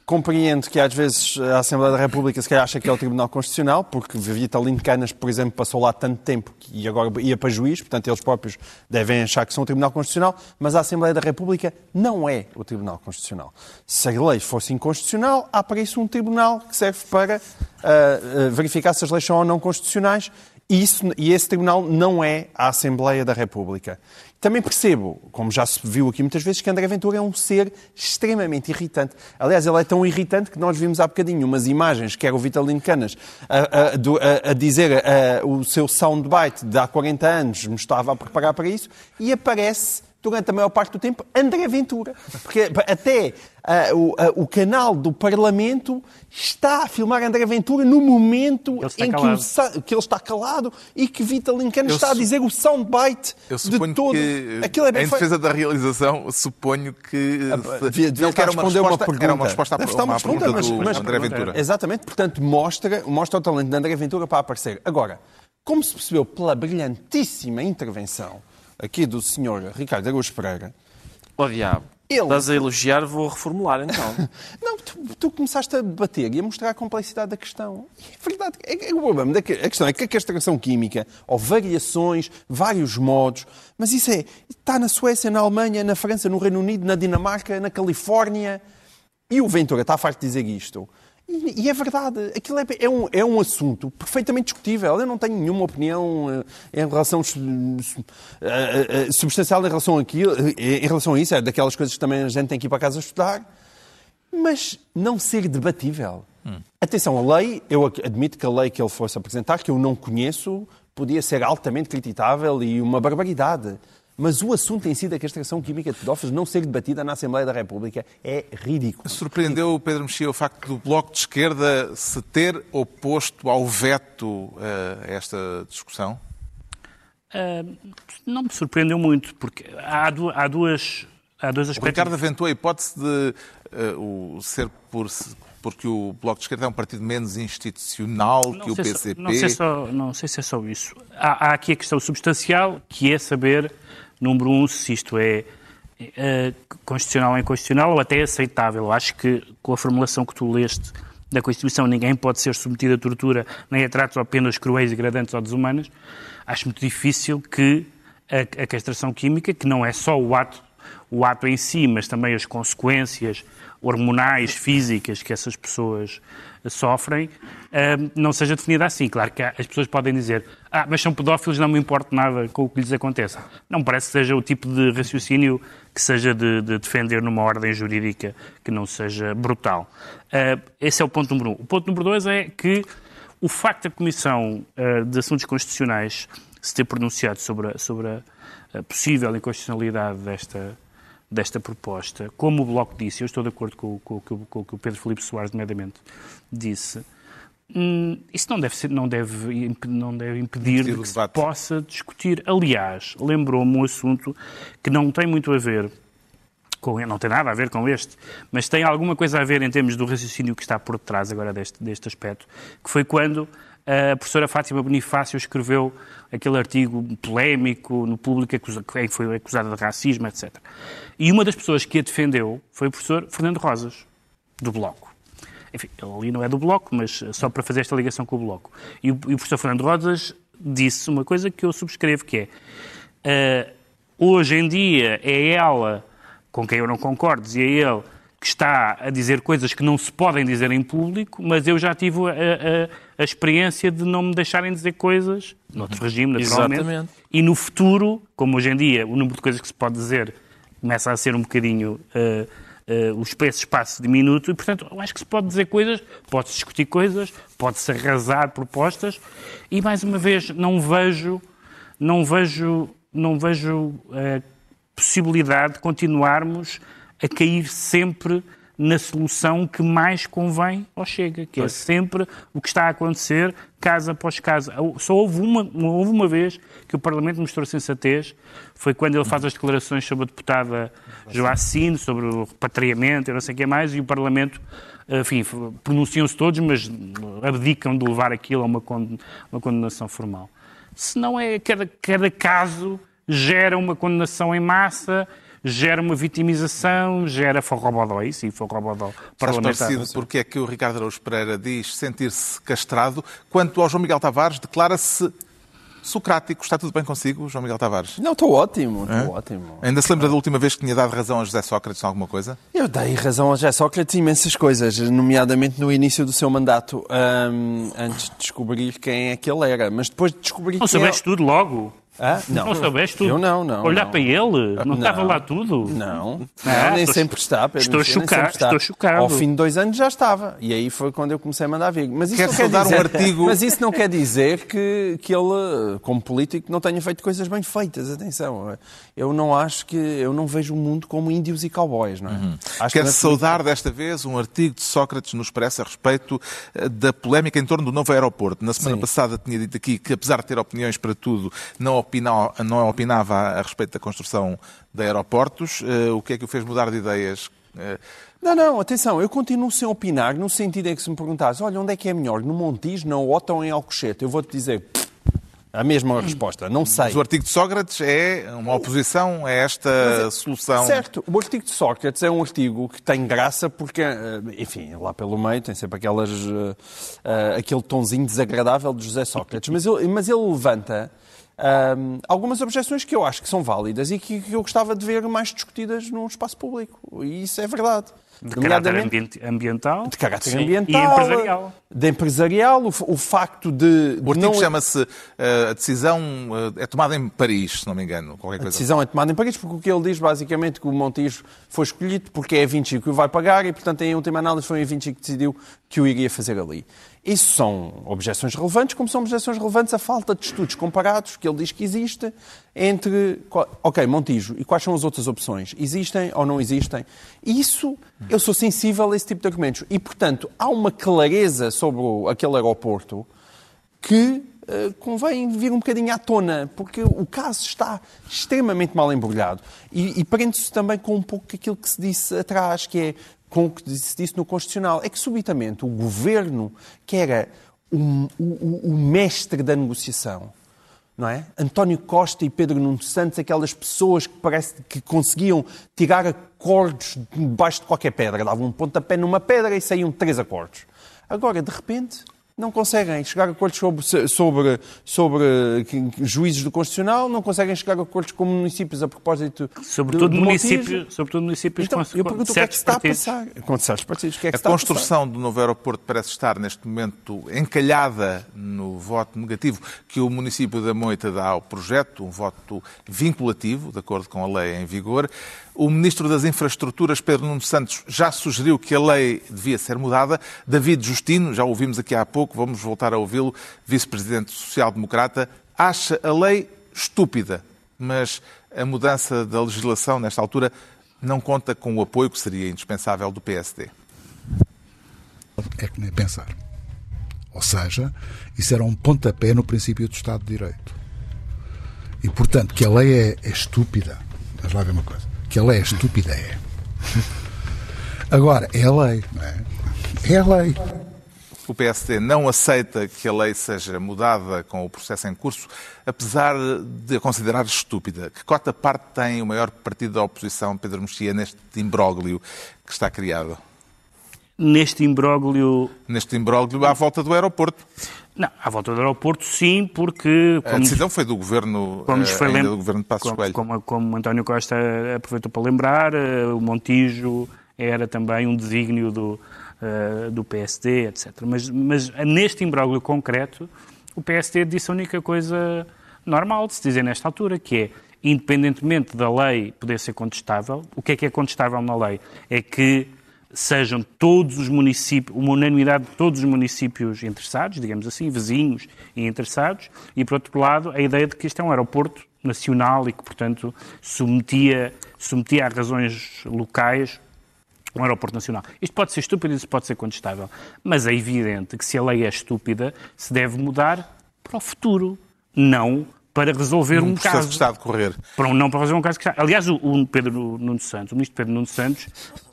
Compreendo que às vezes a Assembleia da República se calhar acha que é o Tribunal Constitucional, porque Vitalino Canas, por exemplo, passou lá tanto tempo e agora ia para juiz, portanto eles próprios devem achar que são o Tribunal Constitucional, mas a Assembleia da República não é o Tribunal Constitucional. Se a lei fosse inconstitucional, há para isso um tribunal que serve para ah, verificar se as leis são ou não constitucionais e, isso, e esse tribunal não é a Assembleia da República. Também percebo, como já se viu aqui muitas vezes, que André Ventura é um ser extremamente irritante. Aliás, ele é tão irritante que nós vimos há bocadinho umas imagens, que era o Vitalino Canas, a, a- a dizer a- o seu soundbite de há 40 anos, me estava a preparar para isso, e aparece durante a maior parte do tempo, André Ventura. Porque até ah, o, ah, o canal do Parlamento está a filmar André Ventura no momento em que, o que ele está calado e que Vitalin Cano Eu está a dizer o soundbite de todo. que, Aquilo é bem em feito. defesa da realização, suponho que se- Devia, devia ele estar quer a responder uma pergunta. Era uma resposta à, uma uma pergunta pergunta, do mas- mas- André Ventura. Exatamente, portanto, mostra, mostra o talento de André Ventura para aparecer. Agora, como se percebeu pela brilhantíssima intervenção aqui do senhor Ricardo Araújo Pereira, Ó diabo. Ele- Estás a elogiar, vou reformular então. Não, tu, tu começaste a debater e a mostrar a complexidade da questão. É verdade. É, é o problema da a questão é que a castração química, ou variações, vários modos, mas isso é, está na Suécia, na Alemanha, na França, no Reino Unido, na Dinamarca, na Califórnia. E o Ventura está farto de dizer isto. E, e é verdade. Aquilo é, é um, é um assunto perfeitamente discutível. Eu não tenho nenhuma opinião eh, em relação eh, eh, substancial em relação, àquilo, em relação a isso. É daquelas coisas que também a gente tem que ir para casa estudar mas não ser debatível. Atenção, a lei, eu admito que a lei que ele fosse apresentar, que eu não conheço, podia ser altamente criticável e uma barbaridade. Mas o assunto em si da castração química de pedófilos não ser debatida na Assembleia da República é ridículo. Surpreendeu o Pedro Mexia o facto do Bloco de Esquerda se ter oposto ao veto eh, a esta discussão? Ah, não me surpreendeu muito, porque há, du- há duas, há dois O aspectos. Ricardo aventou a hipótese de eh, o ser por, porque o Bloco de Esquerda é um partido menos institucional que o PCP. Só, não, sei só, não sei se é só isso. Há, há aqui a questão substancial, que é saber, número um, se isto é eh, constitucional ou inconstitucional ou até aceitável. Acho que com a formulação que tu leste da Constituição, ninguém pode ser submetido a tortura nem a tratos ou penas cruéis, degradantes ou desumanas. Acho muito difícil que a, a castração química, que não é só o ato, o ato em si, mas também as consequências hormonais, físicas que essas pessoas sofrem, eh, não seja definida assim. Claro que as pessoas podem dizer, ah, mas são pedófilos, não me importa nada com o que lhes aconteça. Não parece que seja o tipo de raciocínio que seja de, de defender numa ordem jurídica que não seja brutal. Eh, esse é o ponto número um. O ponto número dois é que o facto da Comissão eh, de Assuntos Constitucionais se ter pronunciado sobre a, sobre a possível inconstitucionalidade desta, desta proposta, como o Bloco disse, eu estou de acordo com, com- com- com o que o Pedro Filipe Soares, nomeadamente, disse, hum, isso não deve, ser, não deve, não deve impedir de que se possa discutir. Aliás, lembrou-me um assunto que não tem muito a ver com, não tem nada a ver com este, mas tem alguma coisa a ver em termos do raciocínio que está por detrás agora deste, deste aspecto, que foi quando a professora Fátima Bonifácio escreveu aquele artigo polémico no público que foi acusada de racismo, etc. E uma das pessoas que a defendeu foi o professor Fernando Rosas, do Bloco. Enfim, ele ali não é do Bloco, mas só para fazer esta ligação com o Bloco. E o, e o professor Fernando Rosas disse uma coisa que eu subscrevo, que é Uh, hoje em dia é ela, com quem eu não concordo, dizia ele, que está a dizer coisas que não se podem dizer em público, mas eu já tive a, a- a experiência de não me deixarem dizer coisas, noutro regime, naturalmente. Exatamente. E no futuro, como hoje em dia o número de coisas que se pode dizer começa a ser um bocadinho. uh, uh, o espaço, espaço diminuto e, portanto, eu acho que se pode dizer coisas, pode-se discutir coisas, pode-se arrasar propostas e, mais uma vez, não vejo não vejo, não vejo eh, possibilidade de continuarmos a cair sempre na solução que mais convém ao Chega, que é sempre o que está a acontecer, caso após caso. Só houve uma, houve uma vez que o Parlamento mostrou sensatez, foi quando ele faz as declarações sobre a deputada Joacine, sobre o repatriamento e não sei o que mais, e o Parlamento, enfim, pronunciam-se todos, mas abdicam de levar aquilo a uma condenação formal se não é cada, cada caso gera uma condenação em massa, gera uma vitimização, gera forrobodó, isso e forrobodó Estás parlamentar. parecido porque é que o Ricardo Araújo Pereira diz sentir-se castrado, quanto ao João Miguel Tavares declara-se socrático. Está tudo bem consigo, João Miguel Tavares? Não, estou ótimo, estou É? ótimo. Ainda se lembra da última vez que tinha dado razão a José Sócrates em alguma coisa? Eu dei razão a José Sócrates em imensas coisas, nomeadamente no início do seu mandato, hum, antes de descobrir quem é que ele era. Mas depois de descobrir Não quem soubeste tudo logo? Ah, não. Não soubeste tudo? Eu não, não. Olhar não. para ele? Não, Não. estava lá tudo? Não, Ah, não, nem estou- sempre está. Pedro, estou nem sempre chocado, está. estou chocado. Ao fim de dois anos já estava. E aí foi quando eu comecei a mandar vir. Mas isso, Quer saudar um dizer, artigo- mas isso não quer dizer que, que ele, como político, não tenha feito coisas bem feitas. Atenção, eu não acho que. Eu não vejo o mundo como índios e cowboys, não é? Acho Quer que- saudar desta vez um artigo de Sócrates no Expresso a respeito eh, da polémica em torno do novo aeroporto. Na semana Sim. passada tinha dito aqui que, apesar de ter opiniões para tudo, não, opina- não opinava a respeito da construção de aeroportos. Eh, O que é que o fez mudar de ideias? Eh, Não, não, atenção, eu continuo sem opinar, no sentido em que se me perguntares, olha, onde é que é melhor, no Montijo, na Ota ou em Alcochete? Eu vou-te dizer, A mesma resposta, não sei. Mas o artigo de Sócrates é uma oposição a esta é, solução. Certo, o artigo de Sócrates é um artigo que tem graça porque, eh, enfim, lá pelo meio tem sempre aquelas, aquele tonzinho desagradável de José Sócrates, mas ele, mas ele levanta uh, algumas objeções que eu acho que são válidas e que, que eu gostava de ver mais discutidas no espaço público. E isso é verdade. De caráter ambiental. De caráter sim, ambiental. E empresarial. De empresarial. O, o facto de. O artigo não... chama-se. Uh, a decisão uh, é tomada em Paris, se não me engano. Qualquer coisa. A decisão é tomada em Paris, porque o que ele diz basicamente é que o Montijo foi escolhido porque é a Vinci que o vai pagar e, portanto, em última análise, foi a Vinci que decidiu que o iria fazer ali. Isso são objeções relevantes, como são objeções relevantes a falta de estudos comparados, que ele diz que existe, entre. Ok, Montijo, e quais são as outras opções? Existem ou não existem? Isso, eu sou sensível a esse tipo de argumentos. E, portanto, há uma clareza sobre aquele aeroporto que uh, convém vir um bocadinho à tona, porque o caso está extremamente mal embrulhado. E, e prende-se também com um pouco aquilo que se disse atrás, que é com o que se disse no Constitucional, é que subitamente o governo, que era o, o, o mestre da negociação, não é? António Costa e Pedro Nuno Santos, aquelas pessoas que parece que conseguiam tirar acordos debaixo de qualquer pedra, davam um pontapé numa pedra e saíam três acordos. Agora, de repente, não conseguem chegar a acordos sobre, sobre, sobre juízes do Constitucional, não conseguem chegar a acordos com municípios a propósito sobretudo do, município, Sobretudo municípios então, com, eu pergunto o que é que se está partidos. a passar. Com certos partidos, o que é que a construção do novo aeroporto parece estar, neste momento, encalhada no voto negativo que o município da Moita dá ao projeto, um voto vinculativo, de acordo com a lei em vigor. O Ministro das Infraestruturas, Pedro Nuno Santos, já sugeriu que a lei devia ser mudada. David Justino, já ouvimos aqui há pouco, vamos voltar a ouvi-lo, Vice-Presidente Social-Democrata, acha a lei estúpida, mas a mudança da legislação, nesta altura, não conta com o apoio que seria indispensável do PSD. É que nem pensar. Ou seja, isso era um pontapé no princípio do Estado de Direito. E, portanto, que a lei é, é estúpida. Vamos lá ver uma coisa que a lei é estúpida, é. Agora, é a lei, não é? É a lei. O PSD não aceita que a lei seja mudada com o processo em curso, apesar de a considerar estúpida. Que cota parte tem o maior partido da oposição, Pedro Mexia, neste imbróglio que está criado? Neste imbróglio... Neste imbróglio à volta do aeroporto. Não, à volta do aeroporto sim, porque... a decisão foi do governo, como foi ainda do governo de Passos como. Como, como António Costa aproveitou para lembrar, eh, o Montijo era também um desígnio do, uh, do PSD, etc. Mas, mas neste imbróglio concreto, o PSD disse a única coisa normal de se dizer nesta altura, que é, independentemente da lei poder ser contestável, o que é que é contestável na lei? É que sejam todos os municípios, uma unanimidade de todos os municípios interessados, digamos assim, vizinhos e interessados, e por outro lado a ideia de que este é um aeroporto nacional e que, portanto, submetia, submetia a razões locais um aeroporto nacional. Isto pode ser estúpido isso pode ser contestável, mas é evidente que se a lei é estúpida, se deve mudar para o futuro, não para resolver um, um caso. que está a decorrer. Para um, não para resolver um caso que está. Aliás, o, o Pedro Nuno Santos, o ministro Pedro Nuno Santos,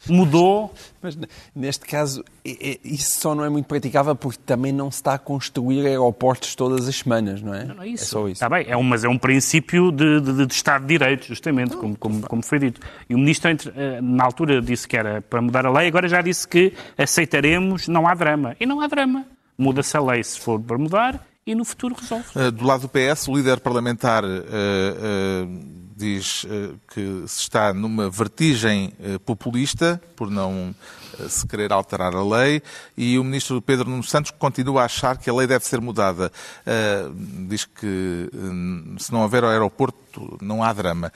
mudou. Mas neste caso, isso só não é muito praticável porque também não se está a construir aeroportos todas as semanas, não é? Não, não é isso. É só isso. Está bem, é um, mas é um princípio de, de, de Estado de Direito, justamente, não, como, como, como, foi dito. E o ministro, eh, na altura, disse que era para mudar a lei, agora já disse que aceitaremos, não há drama. E não há drama. Muda-se a lei se for para mudar e no futuro resolve. Eh, do lado do PS, o líder parlamentar uh, uh, diz uh, que se está numa vertigem populista por não se querer alterar a lei e o ministro Pedro Nuno Santos continua a achar que a lei deve ser mudada. diz que se não houver aeroporto não há drama.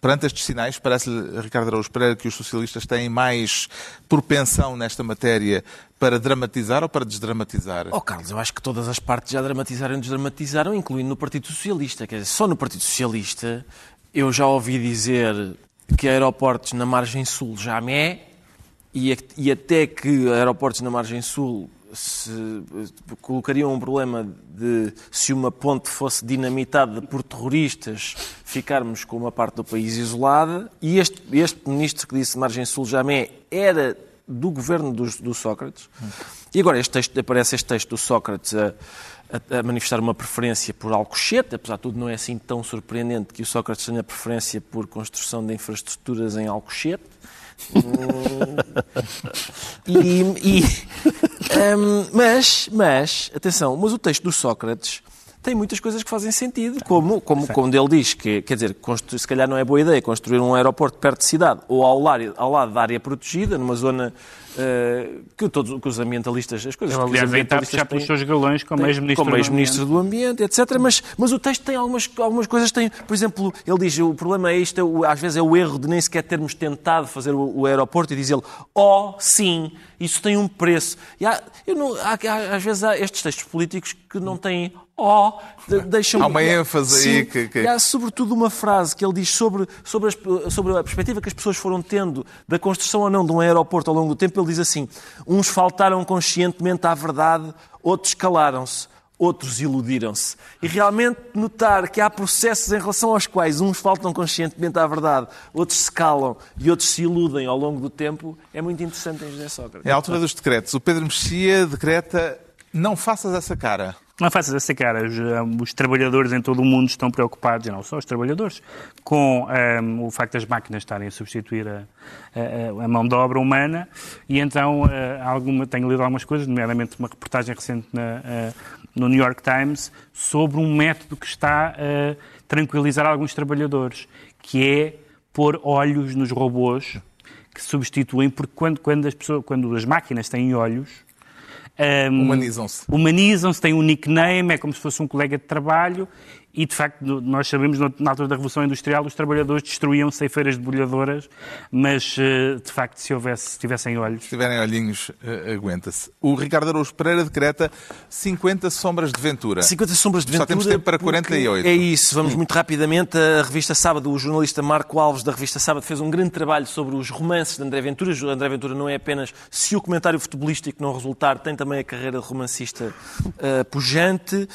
perante estes sinais, parece-lhe, Ricardo Araújo Pereira, que os socialistas têm mais propensão nesta matéria para dramatizar ou para desdramatizar? Oh, Carlos, eu acho que todas as partes já dramatizaram e desdramatizaram, incluindo no Partido Socialista. Quer dizer, só no Partido Socialista eu já ouvi dizer que aeroportos na margem sul já me é, e, e até que aeroportos na margem sul se colocariam um problema de se uma ponte fosse dinamitada por terroristas, ficarmos com uma parte do país isolada. E este, este ministro que disse margem sul já me é, era do governo do, do Sócrates. E agora este texto, aparece este texto do Sócrates a, a, a, manifestar uma preferência por Alcochete, apesar de tudo não é assim tão surpreendente que o Sócrates tenha preferência por construção de infraestruturas em Alcochete. e, e um, mas, mas, atenção, mas o texto do Sócrates tem muitas coisas que fazem sentido, como, como quando ele diz que, quer dizer, se calhar não é boa ideia construir um aeroporto perto de cidade ou ao lado, ao lado da área protegida, numa zona uh, que, todos, que os ambientalistas, as coisas ele, que os aliás, ambientalistas já pelos seus galões como ex-ministro ex-ministro do, do, Ambiente, etc. Mas, mas o texto tem algumas, algumas coisas, tem, por exemplo, ele diz, o problema é isto, às vezes é o erro de nem sequer termos tentado fazer o, o aeroporto e diz ele, oh, sim, isso tem um preço. E há, não, há, há, às vezes há estes textos políticos que não têm oh, deixam Há uma ênfase Sim, aí que, que... Há sobretudo uma frase que ele diz sobre, sobre, as, sobre a perspectiva que as pessoas foram tendo da construção ou não de um aeroporto ao longo do tempo. Ele diz assim: uns faltaram conscientemente à verdade, outros calaram-se. Outros iludiram-se. E realmente notar que há processos em relação aos quais uns faltam conscientemente à verdade, outros se calam e outros se iludem ao longo do tempo é muito interessante em José Sócrates. É a altura dos decretos. O Pedro Mexia decreta não faças essa cara. Não faças essa cara. Os, um, os, trabalhadores em todo o mundo estão preocupados, e não só os trabalhadores, com um, o facto das máquinas estarem a substituir a, a, a mão de obra humana. E então uh, alguma, tenho lido algumas coisas, nomeadamente uma reportagem recente na, no New York Times, sobre um método que está a tranquilizar alguns trabalhadores, que é pôr olhos nos robôs que substituem, porque quando, quando, as, pessoas, quando as máquinas têm olhos, um, humanizam-se. Humanizam-se, têm um nickname, é como se fosse um colega de trabalho e, de facto, nós sabemos, na altura da Revolução Industrial, os trabalhadores destruíam ceifeiras debulhadoras, mas, eh, de facto, se, houvesse, se tivessem olhos... Se tiverem olhinhos, uh, aguenta-se. O Ricardo Araújo Pereira decreta 50 sombras de Ventura. 50 sombras de Ventura. Só temos tempo para 48. É isso, vamos muito rapidamente. A revista Sábado, o jornalista Marco Alves, da revista Sábado, fez um grande trabalho sobre os romances de André Ventura. O André Ventura não é apenas, se o comentário futebolístico não resultar, tem também a carreira de romancista uh, pujante.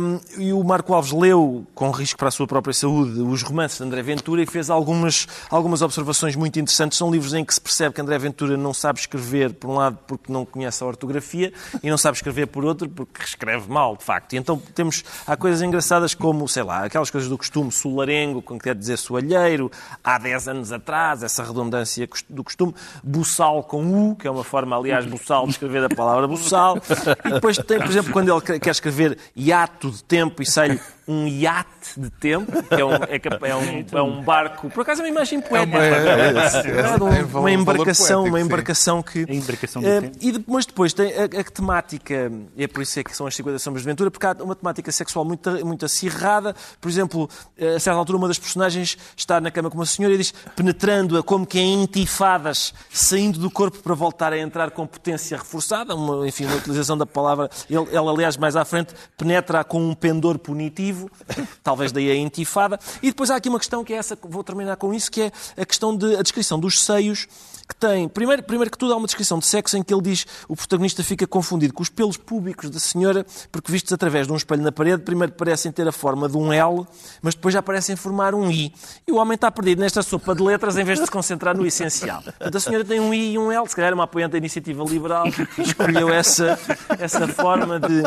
Um, e o Marco Alves leu leu, com risco para a sua própria saúde, os romances de André Ventura e fez algumas, algumas observações muito interessantes. São livros em que se percebe que André Ventura não sabe escrever, por um lado, porque não conhece a ortografia, e não sabe escrever, por outro, porque escreve mal, de facto. E então temos, há coisas engraçadas como, sei lá, aquelas coisas do costume, solarengo, que quer dizer soalheiro, há 10 anos atrás, essa redundância do costume, buçal com U, que é uma forma, aliás, buçal de escrever a palavra buçal. E depois tem, por exemplo, quando ele quer escrever hiato de tempo e sai um iate de tempo, que é um, é, é um, é um barco, por acaso é uma imagem poética. É uma, é, uma embarcação, uma embarcação que. A embarcação do uh, tempo. E mas depois tem a, a, temática, e é por isso é que são as 50 sombras de aventura, porque há uma temática sexual muito, muito acirrada. Por exemplo, a certa altura, uma das personagens está na cama com uma senhora e diz, penetrando-a como que em intifadas, saindo do corpo para voltar a entrar com potência reforçada, uma, enfim, uma utilização da palavra. Ele, ela, aliás, mais à frente, penetra com um pendor punitivo talvez daí a intifada. E depois há aqui uma questão que é essa, vou terminar com isso, que é a questão da de, descrição dos seios que tem. Primeiro, primeiro que tudo, há uma descrição de sexo em que ele diz o protagonista fica confundido com os pelos públicos da senhora, porque vistos através de um espelho na parede, primeiro parecem ter a forma de um L, mas depois já parecem formar um I. E o homem está perdido nesta sopa de letras em vez de se concentrar no essencial. Portanto, a senhora tem um I e um L, se calhar é uma apoiante da iniciativa liberal, e escolheu essa, essa forma de,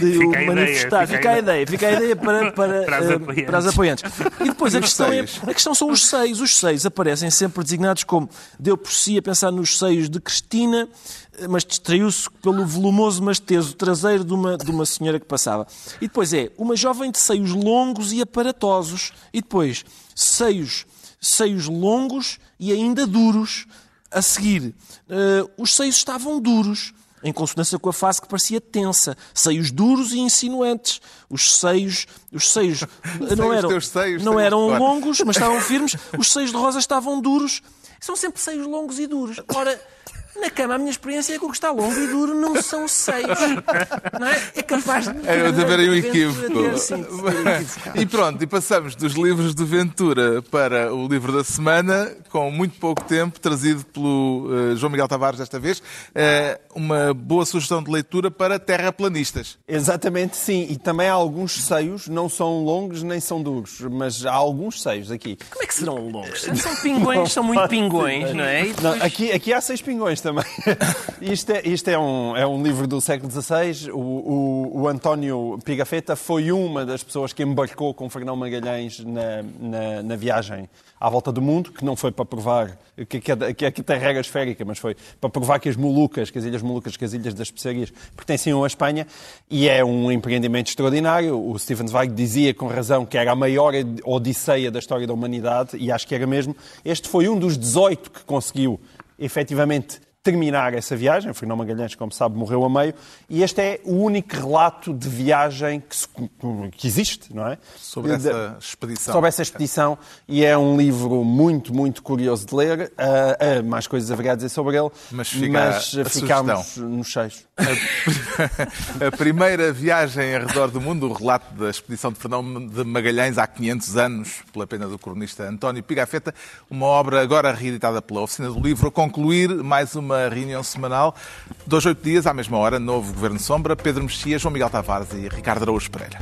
de fica o manifestar. Ideia, fica, a ideia, fica a ideia para, para, para, as, para as apoiantes. E depois a questão, é, a questão são os seis. Os seis aparecem sempre designados como deu por si a pensar nos seios de Cristina, mas distraiu-se pelo volumoso mas teso traseiro de uma, de uma senhora que passava. E depois é uma jovem de seios longos e aparatosos. E depois seios, seios longos e ainda duros. A seguir, uh, os seios estavam duros em consonância com a face que parecia tensa, seios duros e insinuantes. Os seios, os seios não eram, seios, não eram longos, mas estavam firmes. Os seios de rosa estavam duros. São sempre seios longos e duros. Ora, na cama, a minha experiência é que o que está longo e duro não são seios. Não é? É capaz de. É, de haver aí um equívoco. E pronto, e passamos dos livros de Ventura para o livro da semana, com muito pouco tempo, trazido pelo uh, João Miguel Tavares desta vez. Uh, uma boa sugestão de leitura para terraplanistas. Exatamente, sim. E também há alguns seios, não são longos nem são duros, mas há alguns seios aqui. Como é que serão longos? São pingões, são muito pingões, não é? Depois... Não, aqui, aqui há seis pingões também. Isto é, isto é, um, é um livro do século XVI. O, o, o António Pigafetta foi uma das pessoas que embarcou com Fernão Magalhães na, na, na viagem à volta do mundo, que não foi para provar que, aqui tem regra esférica, mas foi para provar que as Molucas, que as Ilhas Molucas, que as Ilhas das Especiarias pertenciam à Espanha, e é um empreendimento extraordinário. O Stephen Zweig dizia com razão que era a maior odisseia da história da humanidade, e acho que era mesmo. Este foi um dos 18 que conseguiu efetivamente terminar essa viagem. Fernão Magalhães, como sabe, morreu a meio. E este é o único relato de viagem que, se, que existe, não é? Sobre essa expedição. Sobre essa expedição. E é um livro muito, muito curioso de ler. Uh, uh, mais coisas haveria a dizer sobre ele. Mas, fica mas ficámos nos cheios. A, a primeira viagem ao redor do mundo, o relato da expedição de Fernão de Magalhães há 500 anos, pela pena do cronista António Pigafetta, uma obra agora reeditada pela Oficina do Livro, a concluir mais uma uma reunião semanal. Dois, oito dias, à mesma hora, novo Governo Sombra, Pedro Mexia, João Miguel Tavares e Ricardo Araújo Pereira.